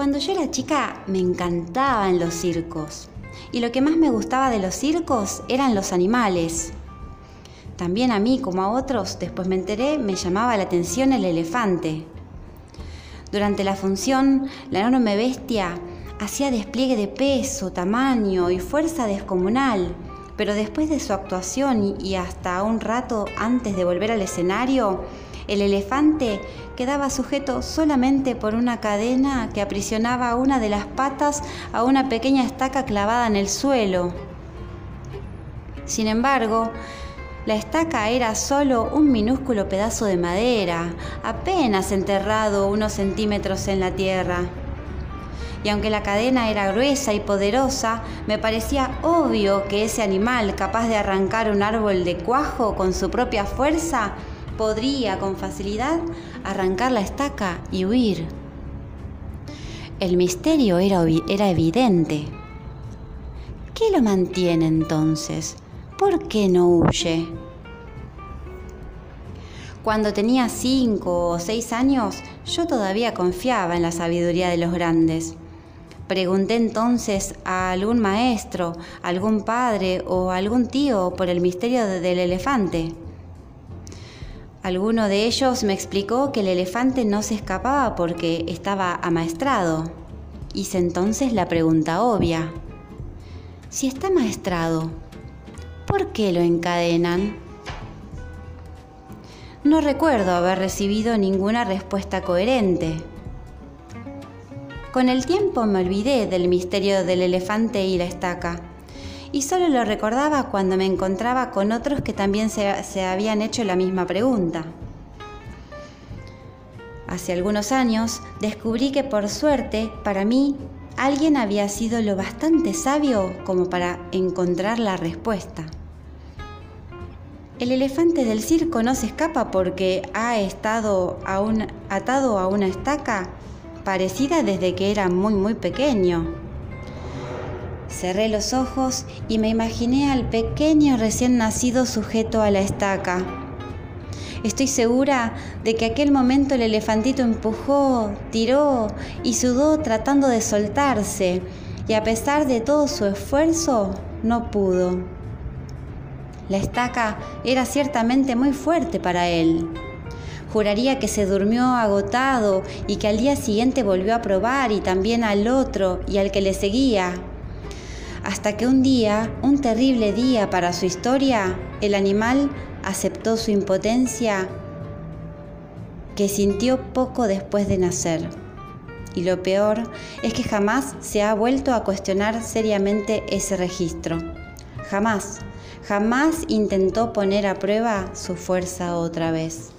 Cuando yo era chica me encantaban los circos y lo que más me gustaba de los circos eran los animales. También a mí, como a otros, después me enteré, me llamaba la atención el elefante. Durante la función, la enorme bestia hacía despliegue de peso, tamaño y fuerza descomunal, pero después de su actuación y hasta un rato antes de volver al escenario, el elefante quedaba sujeto solamente por una cadena que aprisionaba una de las patas a una pequeña estaca clavada en el suelo. Sin embargo, la estaca era solo un minúsculo pedazo de madera, apenas enterrado unos centímetros en la tierra. Y aunque la cadena era gruesa y poderosa, me parecía obvio que ese animal capaz de arrancar un árbol de cuajo con su propia fuerza podría con facilidad arrancar la estaca y huir. El misterio era, era evidente. ¿Qué lo mantiene entonces? ¿Por qué no huye? Cuando tenía cinco o seis años, yo todavía confiaba en la sabiduría de los grandes. Pregunté entonces a algún maestro, algún padre o algún tío por el misterio del elefante. Alguno de ellos me explicó que el elefante no se escapaba porque estaba amaestrado. Hice entonces la pregunta obvia. Si está amaestrado, ¿por qué lo encadenan? No recuerdo haber recibido ninguna respuesta coherente. Con el tiempo me olvidé del misterio del elefante y la estaca y solo lo recordaba cuando me encontraba con otros que también se, habían hecho la misma pregunta. Hace algunos años descubrí que por suerte, para mí, alguien había sido lo bastante sabio como para encontrar la respuesta. El elefante del circo no se escapa porque ha estado atado a una estaca parecida desde que era muy muy pequeño. Cerré los ojos y me imaginé al pequeño recién nacido sujeto a la estaca. Estoy segura de que aquel momento el elefantito empujó, tiró y sudó tratando de soltarse, y a pesar de todo su esfuerzo, no pudo. La estaca era ciertamente muy fuerte para él. Juraría que se durmió agotado y que al día siguiente volvió a probar y también al otro y al que le seguía, hasta que un día, un terrible día para su historia, el animal aceptó su impotencia que sintió poco después de nacer. Y lo peor es que jamás se ha vuelto a cuestionar seriamente ese registro. Jamás, jamás intentó poner a prueba su fuerza otra vez.